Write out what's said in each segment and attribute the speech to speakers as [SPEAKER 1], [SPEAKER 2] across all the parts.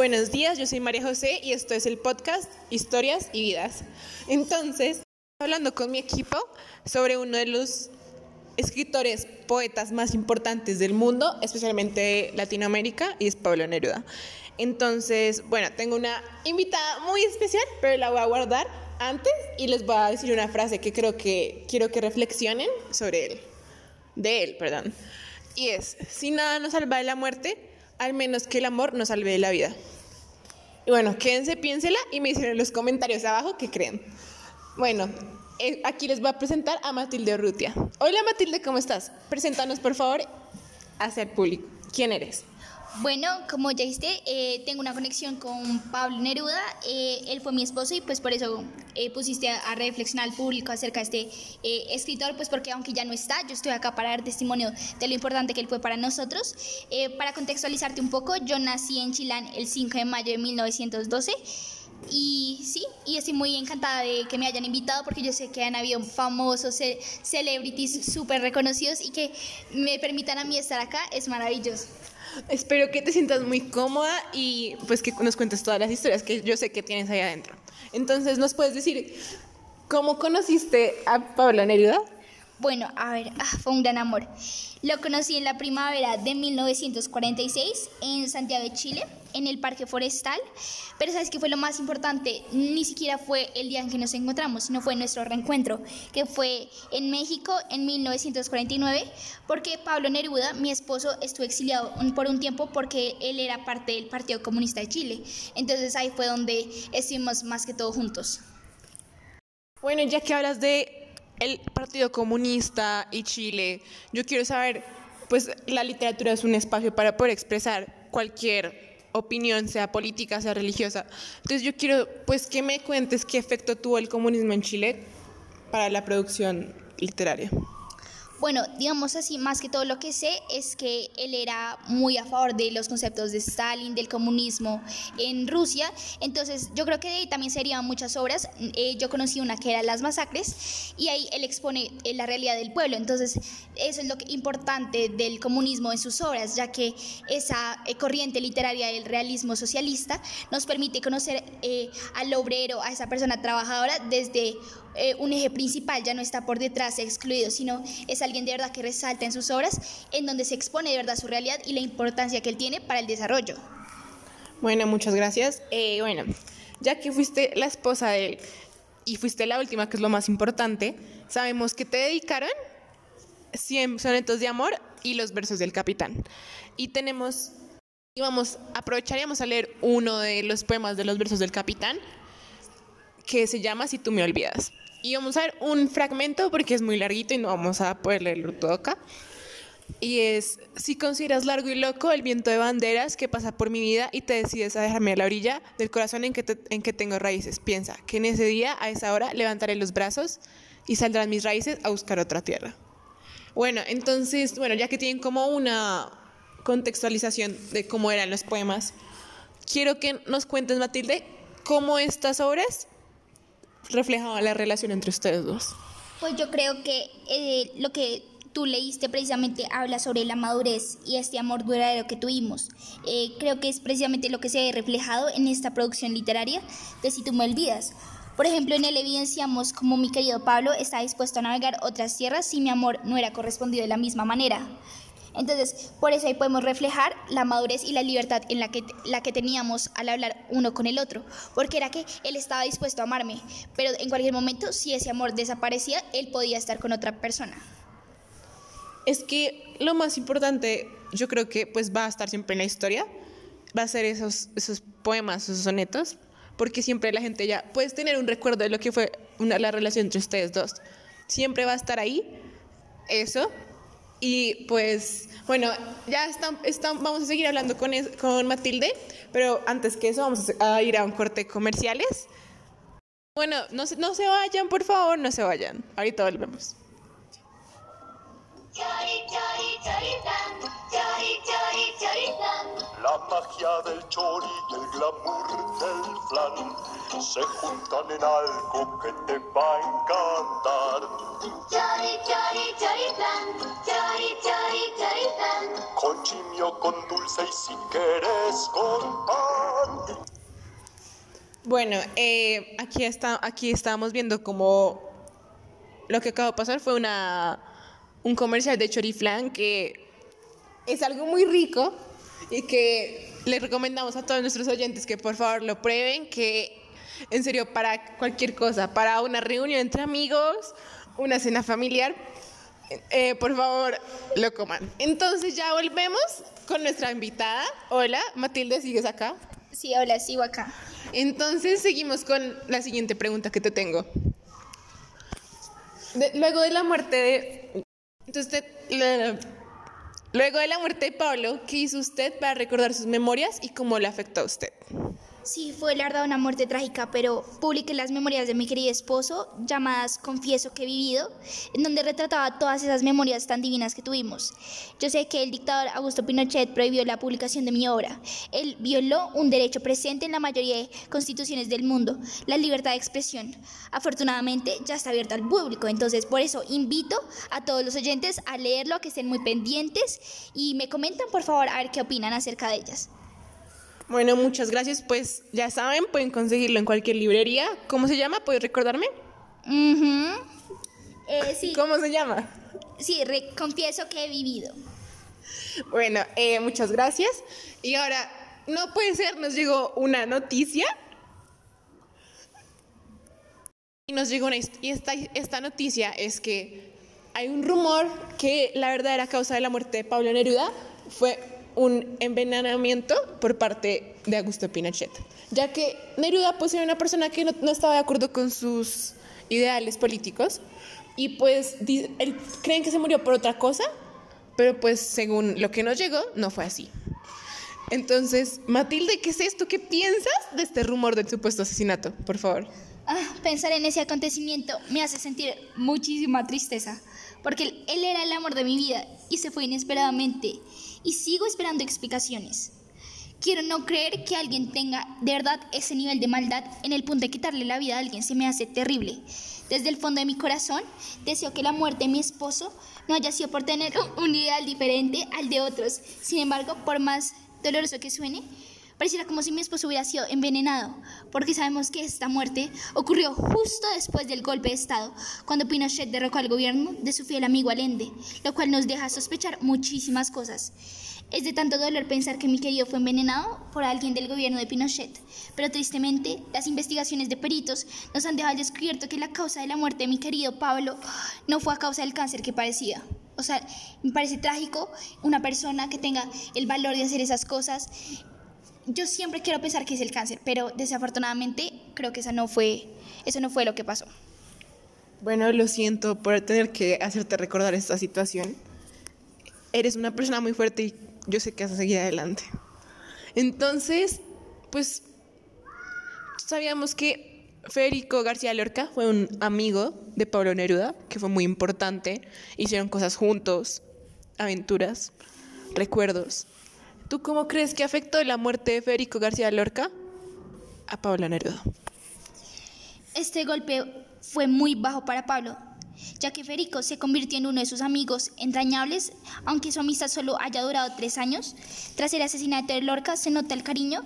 [SPEAKER 1] Bueno, buenos días, yo soy María José y esto es el podcast Historias y Vidas. Entonces, hablando con mi equipo sobre uno de los escritores, poetas más importantes del mundo, especialmente Latinoamérica, y es Pablo Neruda. Entonces, bueno, tengo una invitada muy especial, pero la voy a guardar antes y les voy a decir una frase que creo que quiero que reflexionen sobre él. De él, perdón. Y es, si nada nos salva de la muerte, al menos que el amor nos salve de la vida. Y bueno, quédense, piénsela y me dicen en los comentarios abajo qué creen. Bueno, eh, aquí les voy a presentar a Matilde Urrutia. Hola Matilde, ¿cómo estás? Preséntanos por favor hacia el público. ¿Quién eres?
[SPEAKER 2] Bueno, como ya dijiste, eh, tengo una conexión con Pablo Neruda. Eh, él fue mi esposo y pues por eso eh, pusiste a, reflexionar al público acerca de este escritor, pues porque aunque ya no está, yo estoy acá para dar testimonio de lo importante que él fue para nosotros. para contextualizarte un poco, yo nací en Chilán el 5 de mayo de 1912. Y sí, y estoy muy encantada de que me hayan invitado porque yo sé que han habido famosos celebrities súper reconocidos y que me permitan a mí estar acá es maravilloso.
[SPEAKER 1] Espero que te sientas muy cómoda y pues que nos cuentes todas las historias que yo sé que tienes ahí adentro. Entonces, ¿nos puedes decir cómo conociste a Pablo Neruda?
[SPEAKER 2] Bueno, a ver, ah, fue un gran amor. Lo conocí en la primavera de 1946 en Santiago de Chile, en el Parque Forestal. Pero ¿sabes qué fue lo más importante? Ni siquiera fue el día en que nos encontramos, sino fue nuestro reencuentro, que fue en México en 1949, porque Pablo Neruda, mi esposo, estuvo exiliado por un tiempo porque él era parte del Partido Comunista de Chile. Entonces ahí fue donde estuvimos más que todo juntos.
[SPEAKER 1] Bueno, ya que hablas de el Partido Comunista y Chile. Yo quiero saber, pues la literatura es un espacio para poder expresar cualquier opinión, sea política, sea religiosa. Entonces yo quiero, pues, que me cuentes qué efecto tuvo el comunismo en Chile para la producción literaria.
[SPEAKER 2] Bueno, digamos así, más que todo lo que sé es que él era muy a favor de los conceptos de Stalin, del comunismo en Rusia. Entonces, yo creo que de ahí también serían muchas obras. Eh, yo conocí una que era Las Masacres y ahí él expone eh, la realidad del pueblo. Entonces, eso es lo importante del comunismo en sus obras, ya que esa eh, corriente literaria del realismo socialista nos permite conocer al obrero, a esa persona trabajadora desde eh, un eje principal, ya no está por detrás excluido, sino es alguien de verdad que resalta en sus obras, en donde se expone de verdad su realidad y la importancia que él tiene para el desarrollo.
[SPEAKER 1] Bueno, muchas gracias. Eh, bueno, ya que fuiste la esposa de él y fuiste la última, que es lo más importante, sabemos que te dedicaron 100 sonetos de amor y los versos del capitán. Y tenemos, y vamos, aprovecharíamos a leer uno de los poemas de los versos del capitán, que se llama Si tú me olvidas. Y vamos a ver un fragmento porque es muy larguito y no vamos a poder leerlo todo acá. Y es, si consideras largo y loco el viento de banderas que pasa por mi vida y te decides a dejarme a la orilla del corazón en que, en que tengo raíces, piensa que en ese día, a esa hora, levantaré los brazos y saldrán mis raíces a buscar otra tierra. Bueno, entonces, bueno, ya que tienen como una contextualización de cómo eran los poemas, quiero que nos cuentes, Matilde, cómo estas obras reflejaba la relación entre ustedes dos?
[SPEAKER 2] Pues yo creo que eh, lo que tú leíste precisamente habla sobre la madurez y este amor duradero que tuvimos. Eh, creo que es precisamente lo que se ha reflejado en esta producción literaria de Si tú me olvidas. Por ejemplo, en él evidenciamos como mi querido Pablo está dispuesto a navegar otras tierras si mi amor no era correspondido de la misma manera. Entonces, por eso ahí podemos reflejar la madurez y la libertad en la que, la que teníamos al hablar uno con el otro, porque era que él estaba dispuesto a amarme, pero en cualquier momento, si ese amor desaparecía, él podía estar con otra persona.
[SPEAKER 1] Es que lo más importante, yo creo que pues va a estar siempre en la historia, va a ser esos, esos poemas, esos sonetos, porque siempre la gente ya, puedes tener un recuerdo de lo que fue una, la relación entre ustedes dos, siempre va a estar ahí eso y pues, bueno, ya están, vamos a seguir hablando con, con Matilde, pero antes que eso vamos a ir a un corte comerciales. Bueno, no, no se vayan, por favor, no se vayan. Ahorita volvemos.
[SPEAKER 3] La magia del chori y el glamour del flan se juntan en algo que te va a encantar. Chori, chori, chori flan, chori, chori, chori flan. Con chimio con dulce y si quieres con pan.
[SPEAKER 1] Bueno, eh, aquí, está, aquí estábamos viendo como lo que acaba de pasar fue una, un comercial de Choriflan que es algo muy rico y que les recomendamos a todos nuestros oyentes que por favor lo prueben, que en serio para cualquier cosa, para una reunión entre amigos, una cena familiar, eh, por favor lo coman. Entonces ya volvemos con nuestra invitada. Hola, Matilde, ¿sigues acá?
[SPEAKER 2] Sí, hola, sigo acá.
[SPEAKER 1] Entonces seguimos con la siguiente pregunta que te tengo. De- luego de la muerte de... Entonces, te- la- luego de la muerte de Pablo, ¿qué hizo usted para recordar sus memorias y cómo le afectó a usted?
[SPEAKER 2] Sí, fue la verdad una muerte trágica, pero publiqué las memorias de mi querido esposo, llamadas Confieso que he vivido, en donde retrataba todas esas memorias tan divinas que tuvimos. Yo sé que el dictador Augusto Pinochet prohibió la publicación de mi obra. Él violó un derecho presente en la mayoría de constituciones del mundo, la libertad de expresión. Afortunadamente ya está abierta al público, entonces por eso invito a todos los oyentes a leerlo, a que estén muy pendientes y me comentan por favor a ver qué opinan acerca de ellas.
[SPEAKER 1] Bueno, muchas gracias. Pues ya saben, pueden conseguirlo en cualquier librería. ¿Cómo se llama? ¿Puedes recordarme?
[SPEAKER 2] Eh, sí,
[SPEAKER 1] ¿Cómo se llama?
[SPEAKER 2] sí, confieso que he vivido.
[SPEAKER 1] Bueno, eh, muchas gracias. Y ahora, no puede ser, nos llegó una noticia. Y nos llegó una y esta, esta noticia es que hay un rumor que la verdadera causa de la muerte de Pablo Neruda fue un envenenamiento por parte de Augusto Pinochet, ya que Neruda pues era una persona que no, estaba de acuerdo con sus ideales políticos y pues él- creen que se murió por otra cosa, pero pues según lo que nos llegó no fue así. Entonces, Matilde, ¿qué es esto? ¿Qué piensas de este rumor del supuesto asesinato? Por favor.
[SPEAKER 2] Ah, pensar en ese acontecimiento me hace sentir muchísima tristeza, porque él era el amor de mi vida y se fue inesperadamente y sigo esperando explicaciones. Quiero no creer que alguien tenga de verdad ese nivel de maldad en el punto de quitarle la vida a alguien, se me hace terrible. Desde el fondo de mi corazón deseo que la muerte de mi esposo no haya sido por tener un ideal diferente al de otros. Sin embargo, por más doloroso que suene, Pareciera como si mi esposo hubiera sido envenenado, porque sabemos que esta muerte ocurrió justo después del golpe de Estado, cuando Pinochet derrocó al gobierno de su fiel amigo Allende, lo cual nos deja sospechar muchísimas cosas. Es de tanto dolor pensar que mi querido fue envenenado por alguien del gobierno de Pinochet, pero tristemente las investigaciones de peritos nos han dejado descubierto que la causa de la muerte de mi querido Pablo no fue a causa del cáncer que parecía. O sea, me parece trágico una persona que tenga el valor de hacer esas cosas yo siempre quiero pensar que es el cáncer, pero desafortunadamente creo que esa no fue, eso no fue lo que pasó.
[SPEAKER 1] Bueno, lo siento por tener que hacerte recordar esta situación. Eres una persona muy fuerte y yo sé que vas a seguir adelante. Entonces, pues sabíamos que Federico García Lorca fue un amigo de Pablo Neruda, que fue muy importante. Hicieron cosas juntos, aventuras, recuerdos. ¿Tú cómo crees que afectó la muerte de Federico García Lorca a Pablo Neruda?
[SPEAKER 2] Este golpe fue muy bajo para Pablo, ya que Federico se convirtió en uno de sus amigos entrañables, aunque su amistad solo haya durado tres años. Tras el asesinato de Lorca se nota el cariño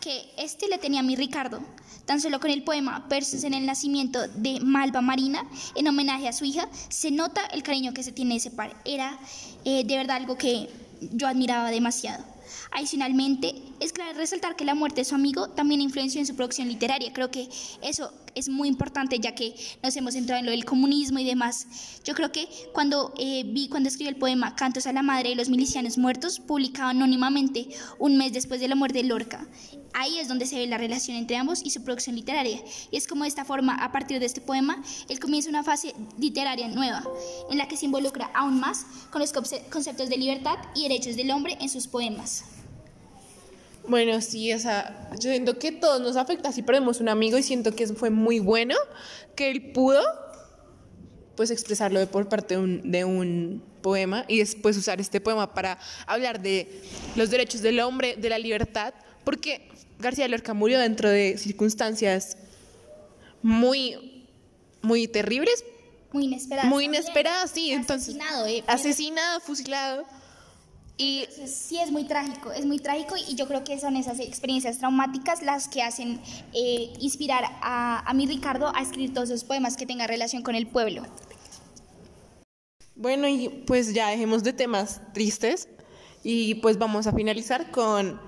[SPEAKER 2] que este le tenía a mi Ricardo. Tan solo con el poema Versos en el nacimiento de Malva Marina, en homenaje a su hija, se nota el cariño que se tiene ese par. Era eh, de verdad algo que yo admiraba demasiado. Adicionalmente, es clave resaltar que la muerte de su amigo también influenció en su producción literaria. Creo que eso es muy importante ya que nos hemos centrado en lo del comunismo y demás. Yo creo que cuando eh, vi, cuando escribió el poema Cantos a la Madre de los Milicianos Muertos, publicado anónimamente un mes después de la muerte de Lorca, ahí es donde se ve la relación entre ambos y su producción literaria. Y es como de esta forma, a partir de este poema, él comienza una fase literaria nueva, en la que se involucra aún más con los conce- conceptos de libertad y derechos del hombre en sus poemas.
[SPEAKER 1] Bueno, sí, esa, yo siento que todos nos afecta si perdemos un amigo y siento que fue muy bueno que él pudo pues expresarlo por parte de un, de un poema y después usar este poema para hablar de los derechos del hombre, de la libertad, porque García Lorca murió dentro de circunstancias muy, muy terribles,
[SPEAKER 2] Muy inesperado.
[SPEAKER 1] muy inesperadas, sí, entonces
[SPEAKER 2] Asesinado, eh,
[SPEAKER 1] asesinado, fusilado. Y
[SPEAKER 2] sí es muy trágico, es muy trágico y yo creo que son esas experiencias traumáticas las que hacen eh, inspirar a, a mi Ricardo a escribir todos esos poemas que tengan relación con el pueblo.
[SPEAKER 1] bueno, y pues ya dejemos de temas tristes y pues vamos a finalizar con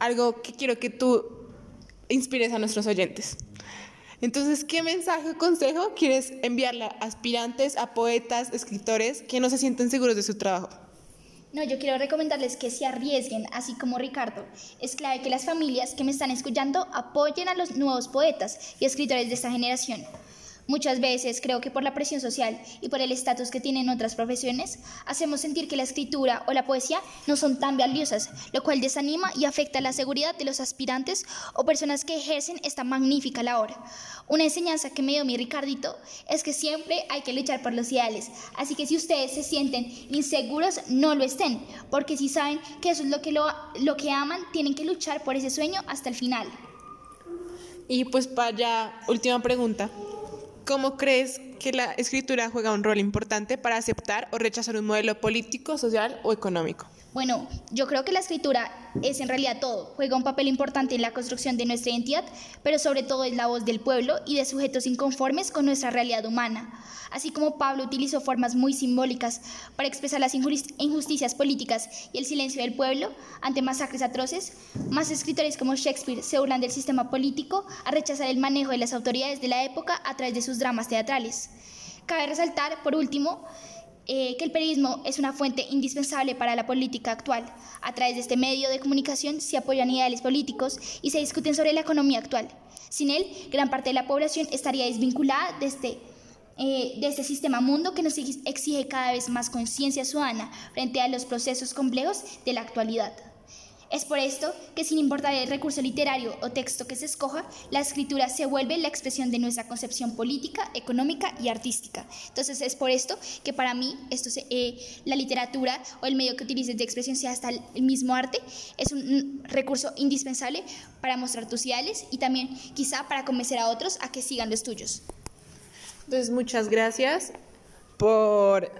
[SPEAKER 1] algo que quiero que tú inspires a nuestros oyentes. Entonces, ¿qué mensaje o consejo quieres enviarle a aspirantes, a poetas, escritores que no se sienten seguros de su trabajo?
[SPEAKER 2] No, yo quiero recomendarles que se arriesguen, así como Ricardo. Es clave que las familias que me están escuchando apoyen a los nuevos poetas y escritores de esta generación. Muchas veces creo que por la presión social y por el estatus que tienen otras profesiones, hacemos sentir que la escritura o la poesía no son tan valiosas, lo cual desanima y afecta la seguridad de los aspirantes o personas que ejercen esta magnífica labor. Una enseñanza que me dio mi Ricardito es que siempre hay que luchar por los ideales, así que si ustedes se sienten inseguros, no lo estén, porque si saben que eso es lo que, lo, lo que aman, tienen que luchar por ese sueño hasta el final.
[SPEAKER 1] Y pues para ya, última pregunta. ¿Cómo crees que la escritura juega un rol importante para aceptar o rechazar un modelo político, social o económico?
[SPEAKER 2] Bueno, yo creo que la escritura es en realidad todo, juega un papel importante en la construcción de nuestra identidad, pero sobre todo es la voz del pueblo y de sujetos inconformes con nuestra realidad humana. Así como Pablo utilizó formas muy simbólicas para expresar las injus- injusticias políticas y el silencio del pueblo ante masacres atroces, más escritores como Shakespeare se burlan del sistema político a rechazar el manejo de las autoridades de la época a través de sus dramas teatrales. Cabe resaltar, por último, eh, que el periodismo es una fuente indispensable para la política actual. A través de este medio de comunicación se apoyan ideales políticos y se discuten sobre la economía actual. Sin él, gran parte de la población estaría desvinculada de este, eh, de este sistema mundo que nos ex- exige cada vez más conciencia ciudadana frente a los procesos complejos de la actualidad. Es por esto que sin importar el recurso literario o texto que se escoja, la escritura se vuelve la expresión de nuestra concepción política, económica y artística. Entonces es por esto que para mí esto se- eh, la literatura o el medio que utilices de expresión, sea hasta el mismo arte, es un recurso indispensable para mostrar tus ideales y también quizá para convencer a otros a que sigan los tuyos.
[SPEAKER 1] Entonces, muchas gracias por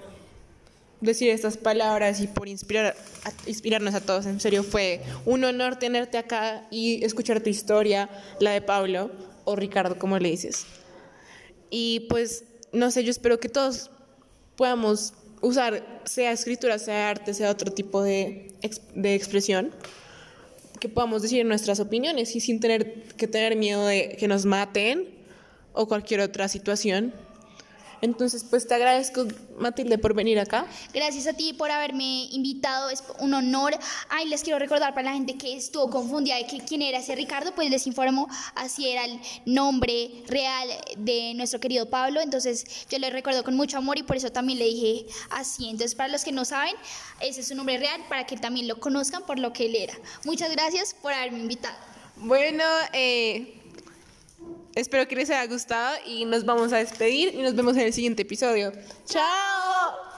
[SPEAKER 1] decir estas palabras y por inspirarnos a todos. En serio, fue un honor tenerte acá y escuchar tu historia, la de Pablo o Ricardo, como le dices. Y pues, no sé, yo espero que todos podamos usar, sea escritura, sea arte, sea otro tipo de, de expresión, que podamos decir nuestras opiniones y sin tener que tener miedo de que nos maten o cualquier otra situación. Entonces, pues te agradezco, Matilde, por venir acá.
[SPEAKER 2] Gracias a ti por haberme invitado, es un honor. Ay, les quiero recordar para la gente que estuvo confundida de que quién era ese Ricardo, pues les informo, así era el nombre real de nuestro querido Pablo, entonces yo le recuerdo con mucho amor y por eso también le dije así. Entonces, para los que no saben, ese es su nombre real, para que también lo conozcan por lo que él era. Muchas gracias por haberme invitado.
[SPEAKER 1] Bueno, eh, espero que les haya gustado y nos vamos a despedir y nos vemos en el siguiente episodio. ¡Chao!